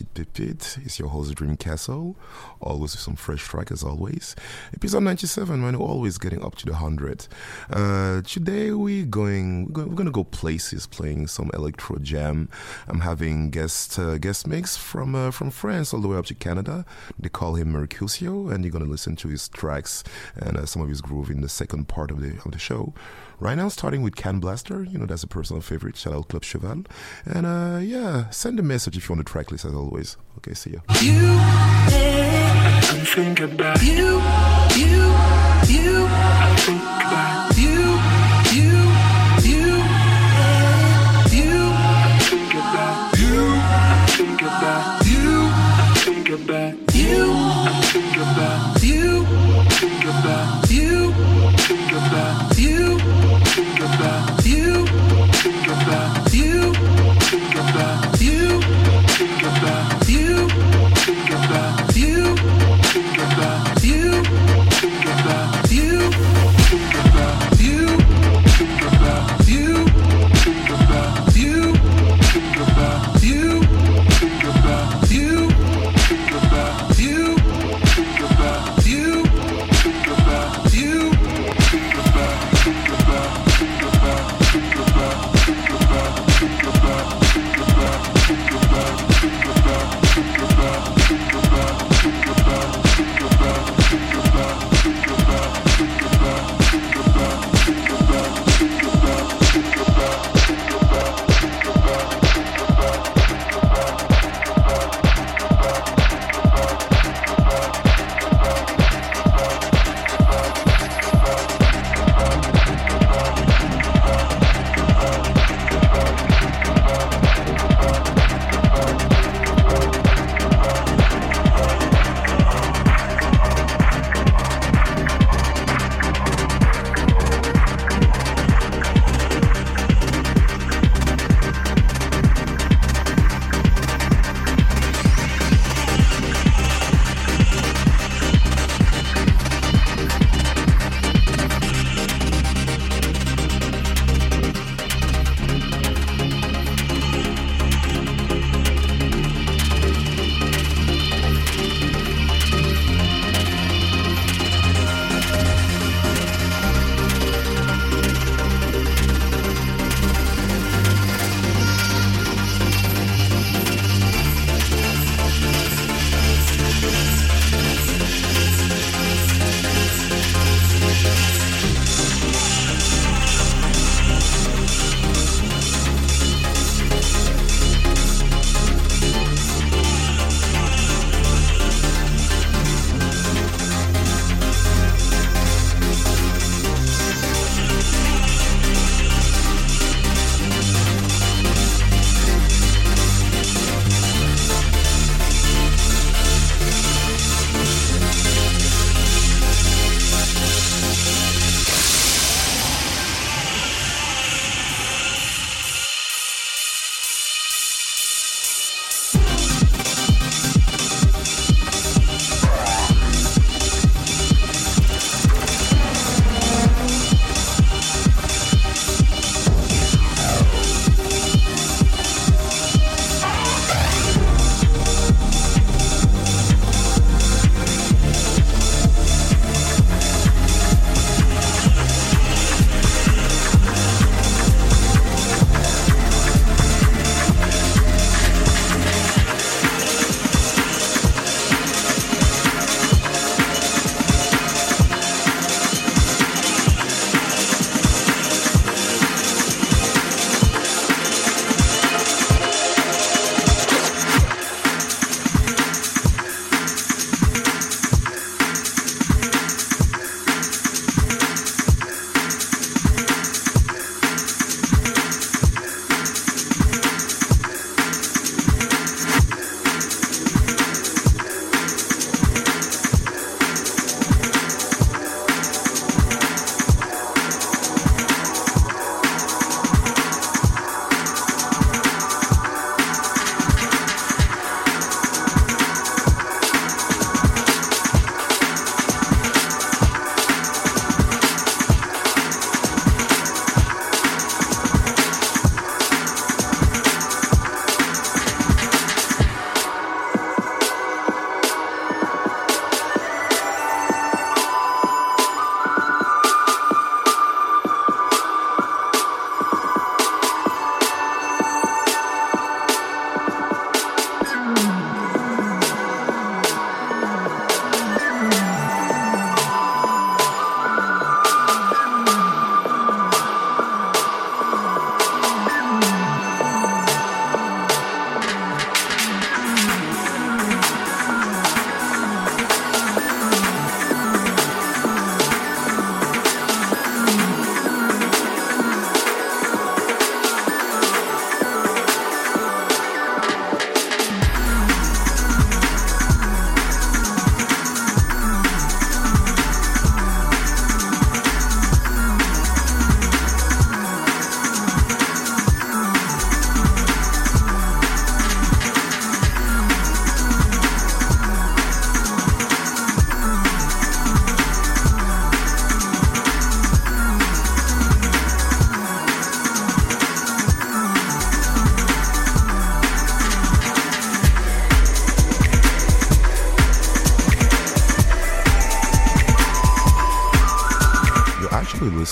10 Pipit. It's your host, Dream Castle. Always with some fresh track as always. Episode 97, man, we're always getting up to the 100. Uh, today we're going, we're going to go places playing some electro jam. I'm having guest uh, guest mix from uh, from France all the way up to Canada. They call him Mercutio, and you're going to listen to his tracks and uh, some of his groove in the second part of the of the show. Right now, starting with Canblaster, you know, that's a personal favorite. Shout out Club Cheval. And uh, yeah, send a message if you want the track list as always. Okay, see ya. You,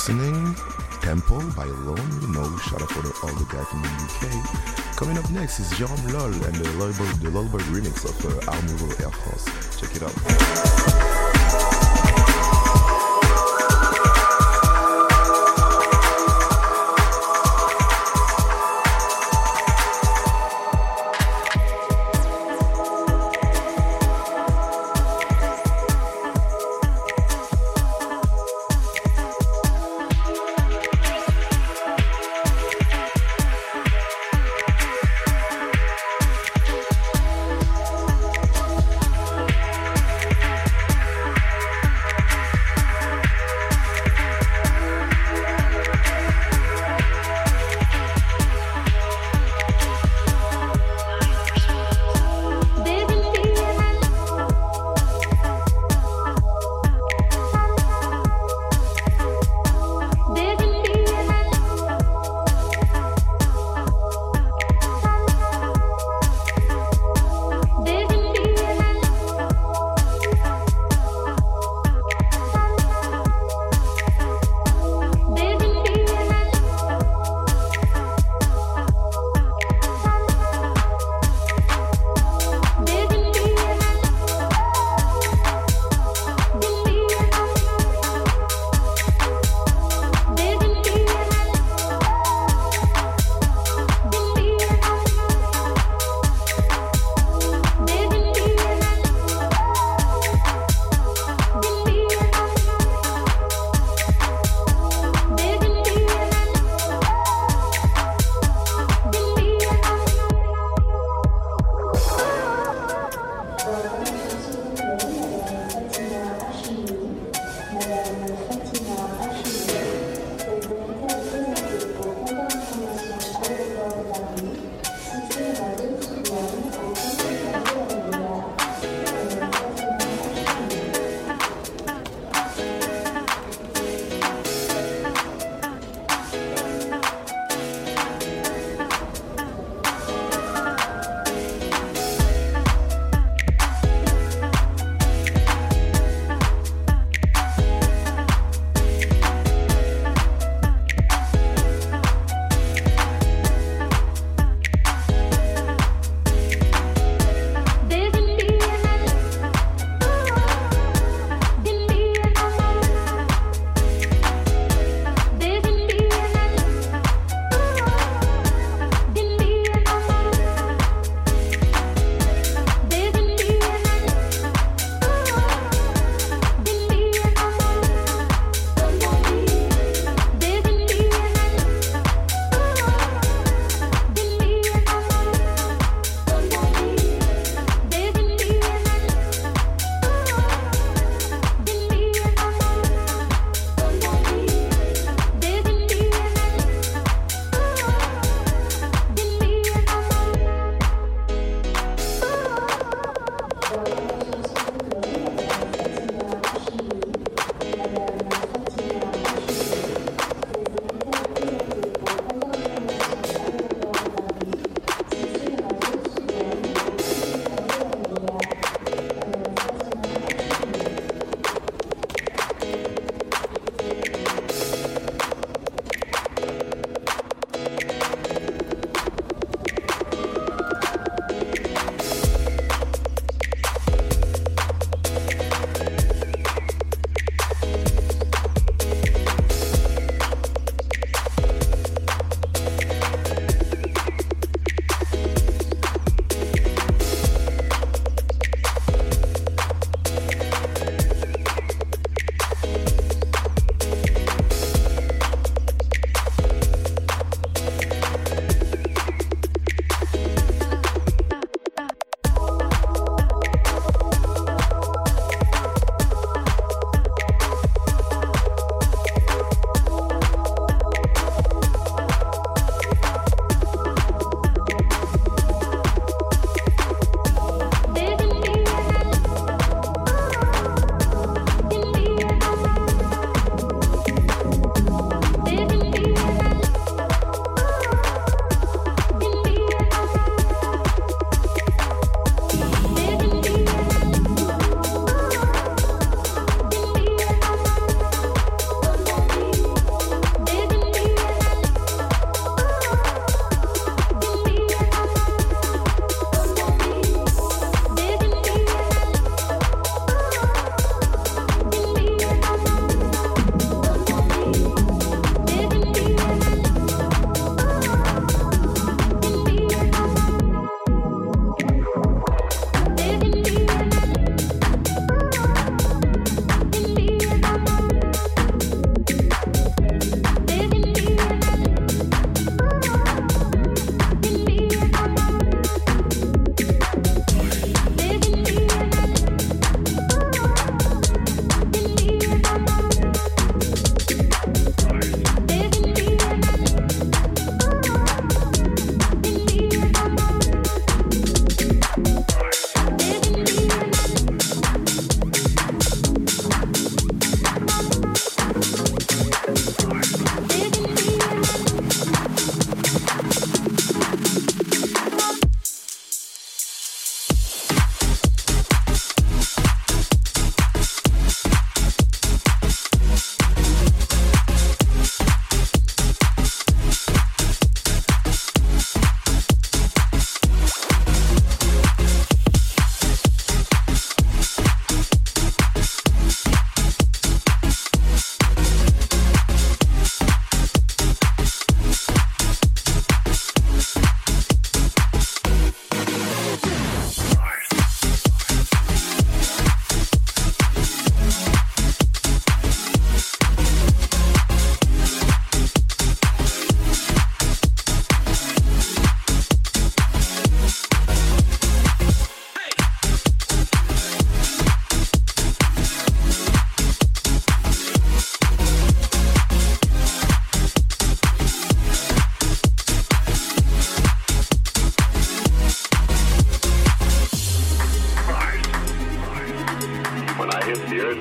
listening. Temple by Alone, you know, shout out for the, all the guys from the UK. Coming up next is Jean Lol and the Lullaby, the Lullaby remix of uh, Amour Air Force. Check it out.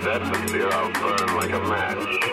Atmosphere, I'll burn like a match.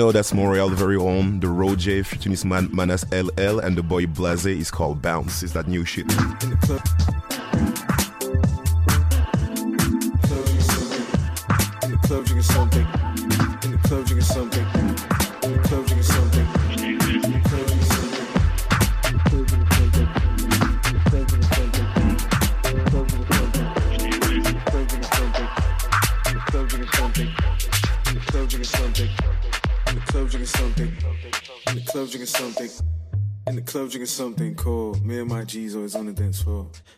Know that's Montreal very own, the Roger his man Manas LL and the boy Blaze is called Bounce. Is that new shit?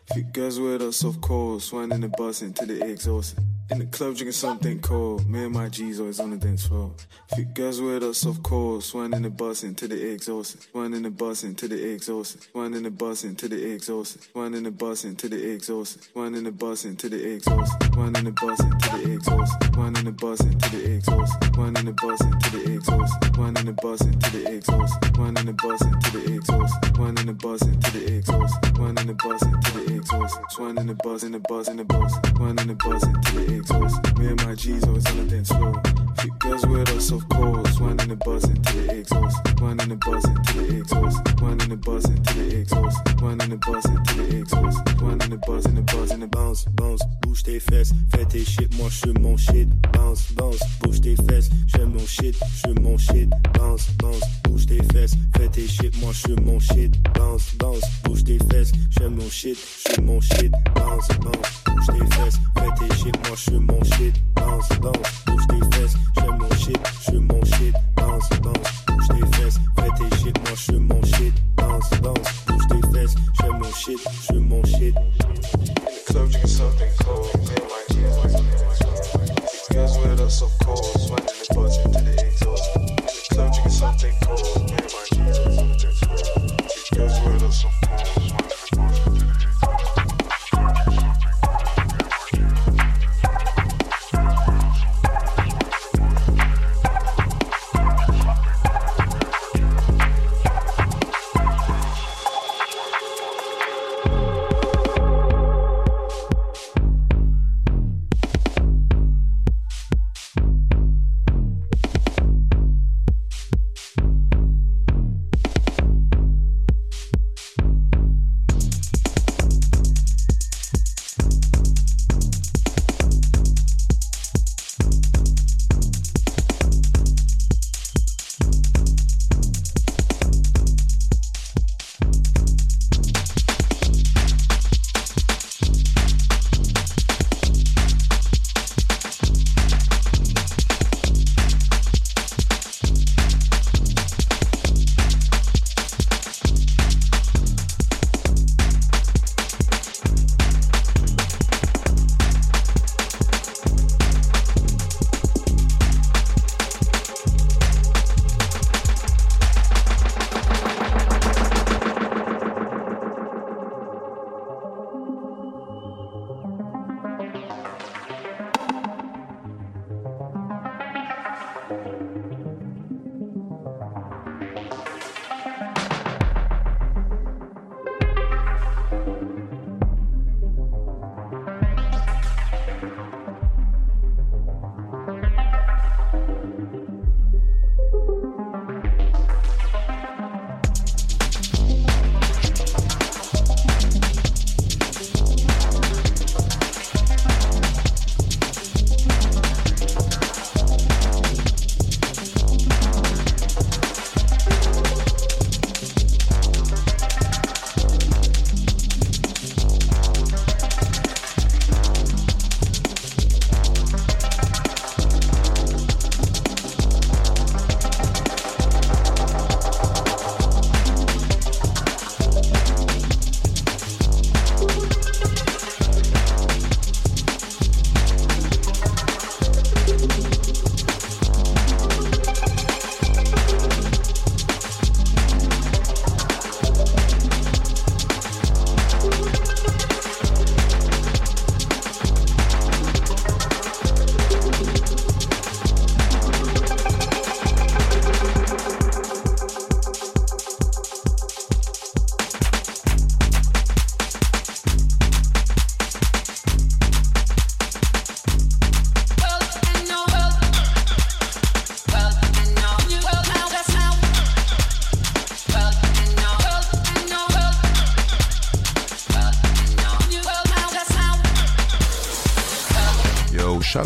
If you guess with us, of course cold, swine in the bus into the exhaust. In the club drinking something cold. Me and my G's always on the dance floor. Few girls with us off cold, swine in the bus into the exhaust. Swine in the bus into the exhaust. Swine in the bus into the exhaust. Swine in the bus into the exhaust. Swine in the bus into the exhaust. Swine in the bus into the exhaust. Swine in the bus into the exhaust. Swine in the bus into the exhaust. Swine in the bus into the exhaust. Swine in the bus into the exhaust. Swine in the bus into the exhaust. Swine in the bus into the exhaust. Swine in the bus the bus in the. Swine in the bus into the exhaust. Me and my G's always on the dance floor. Girls with us of course. Swine in the bus into the exhaust. Swine in the bus into the exhaust. Swine in the bus into the exhaust. Swine in the bus into the exhaust. Swine in the in the in the bounce bounce. Bouge tes fesses, fais tes shit, moi je mon shit. Bounce bounce. Bouge tes fesses, fais mon shit, je mon shit. Bounce bounce. Bouge tes fesses, fais tes shit, moi je mon shit. Bounce bounce. Bouge tes fesses, fais mon shit, je mon shit. Bounce bounce bouge tes fesses, fais tes shit, moi je mon shit, danse, danse, bouge tes fesses, j'aime mon shit, je mon shit, danse, danse, bouge tes fesses, fais tes shit, moi je mon shit, danse, danse, bouge tes fesses, j'aime mon shit, je mon shit. Subject is something cold, damn I can't. It gets with us of course, when the budget to the exhaust. Subject is something cold, damn I can't. It gets with us of course.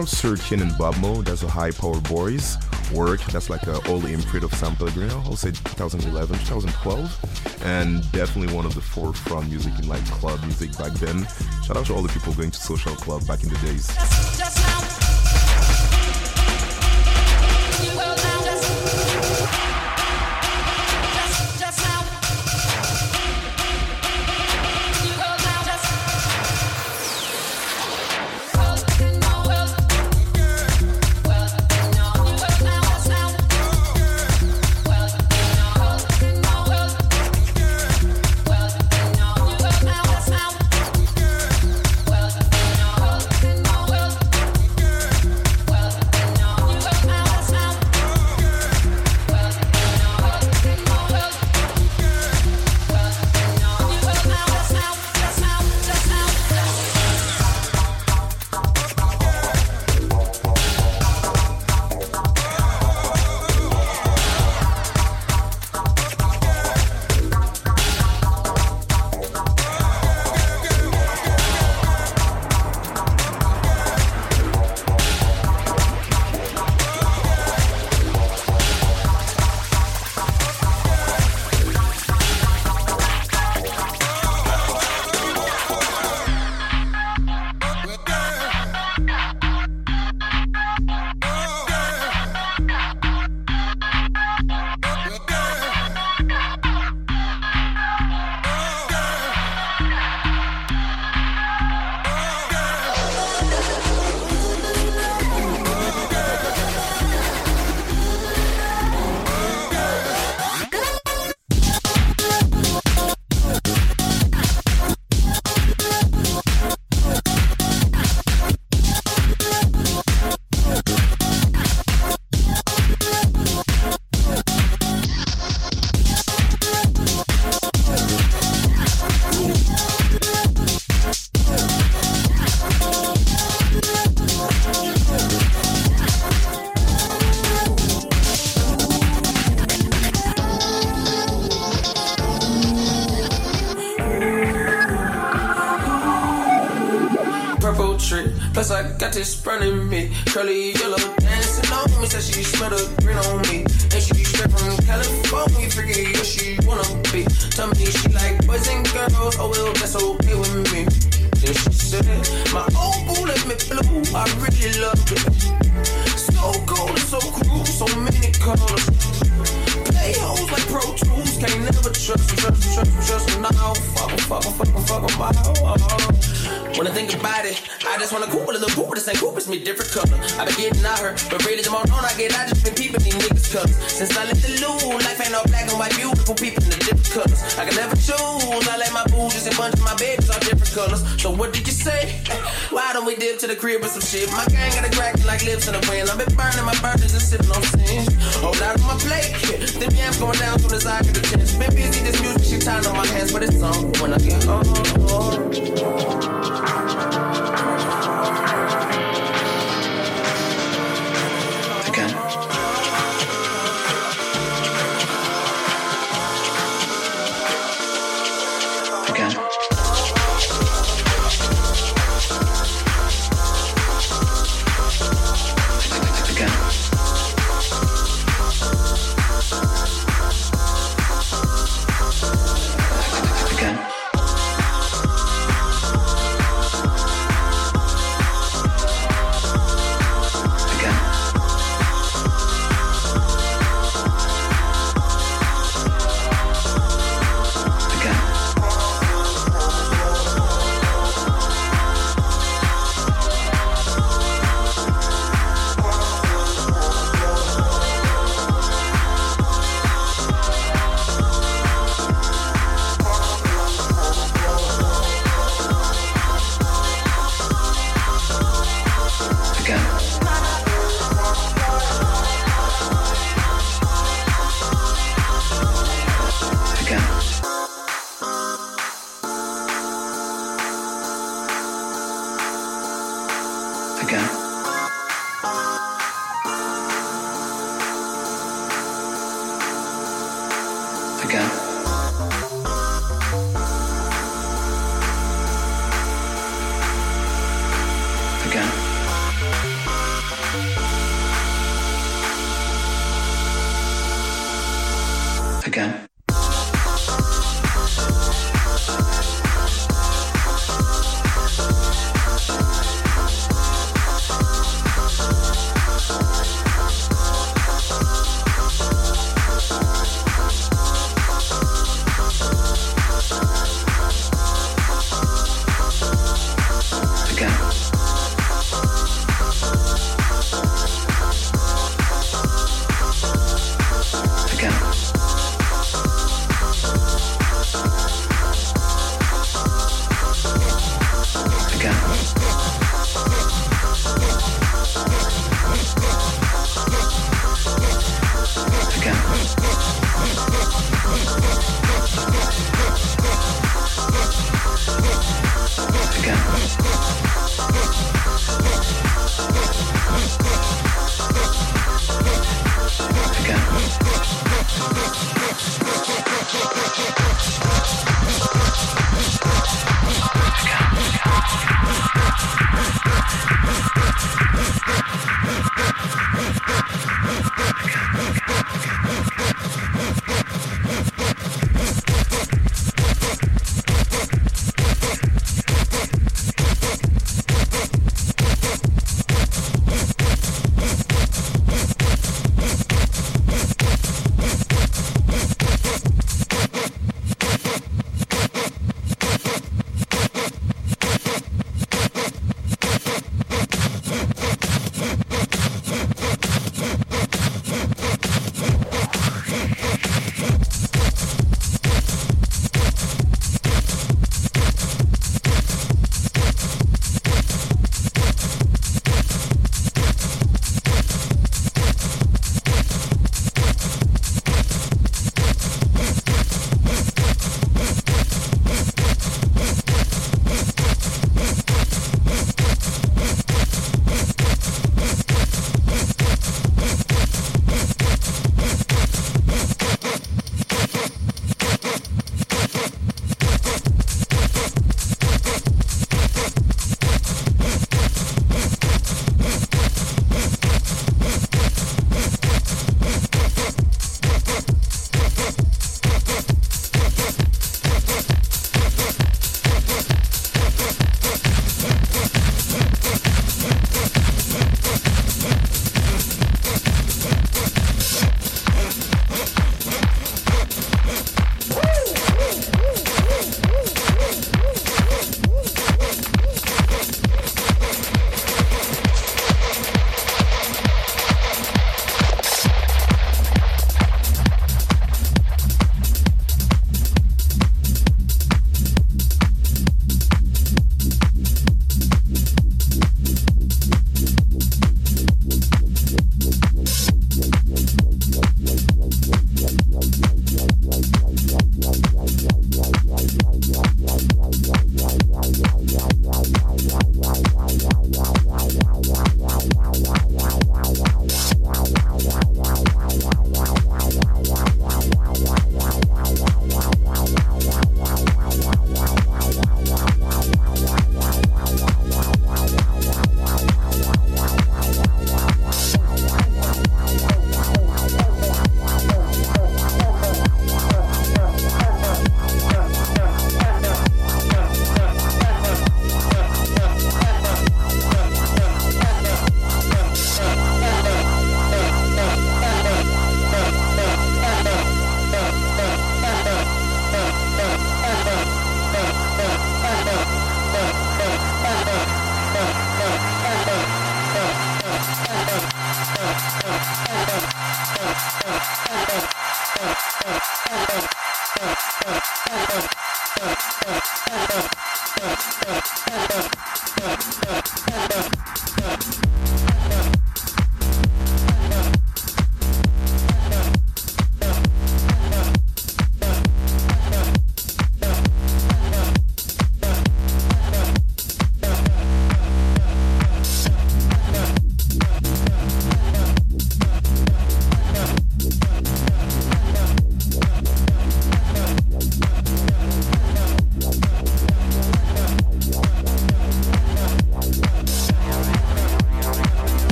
now searching in Bubmo, that's a high power boys work. That's like an old imprint of San Pellegrino, I'll say 2011, 2012, and definitely one of the forefront music in like club music back then. Shout out to all the people going to social club back in the days.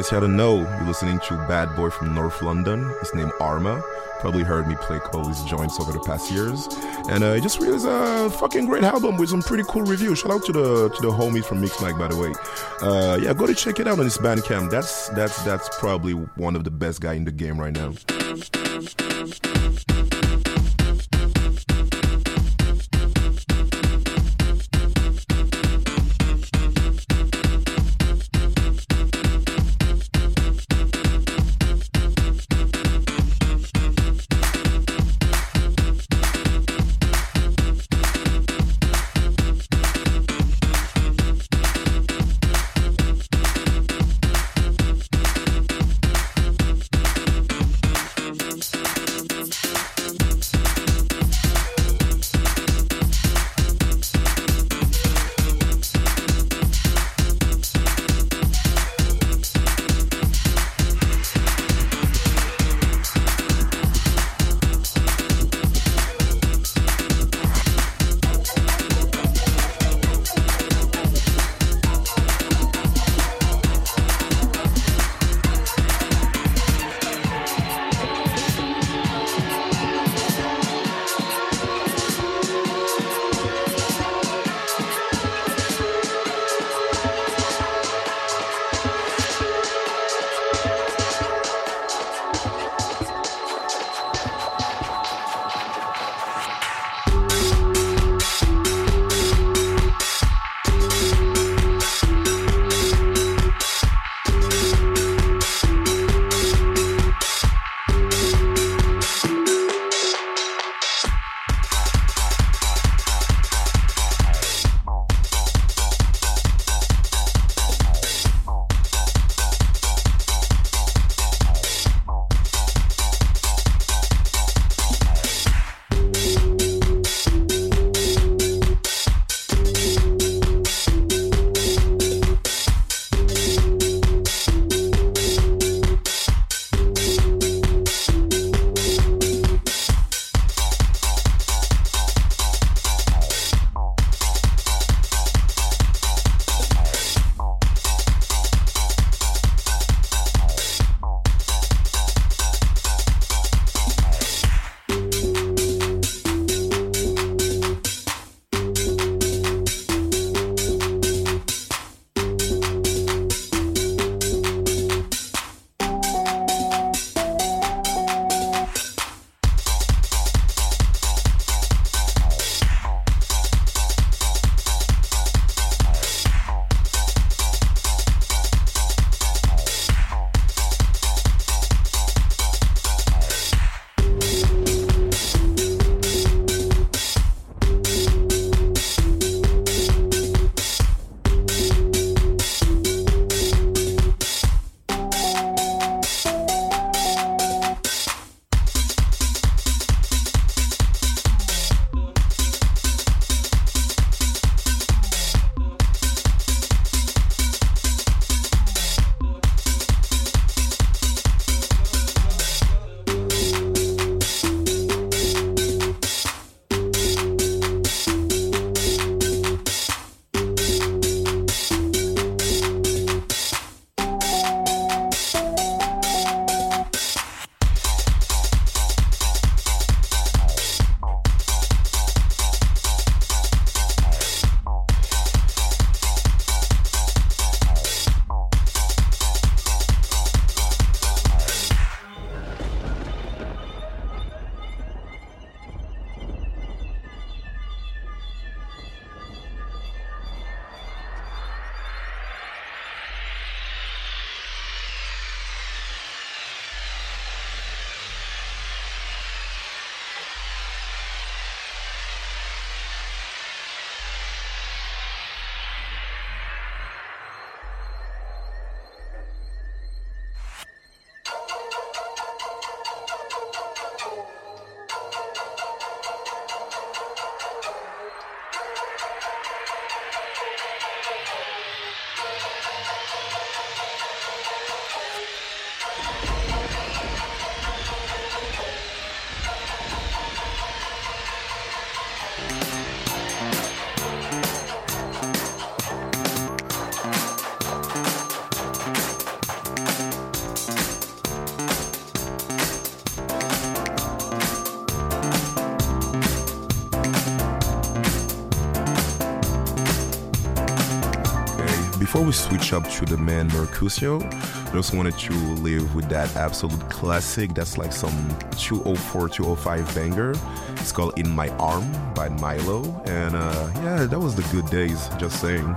Case you don't know, you're listening to Bad Boy from North London. His name Arma. Probably heard me play his joints over the past years, and uh, he just released a fucking great album with some pretty cool reviews. Shout out to the to the homies from Mixmag, by the way. Uh, yeah, go to check it out on his Bandcamp. That's that's that's probably one of the best guy in the game right now. Switch up to the man Mercutio, I just wanted to leave with that absolute classic. That's like some 204, 205 banger. It's called In My Arm by Mylo. And uh, yeah, that was the good days, just saying.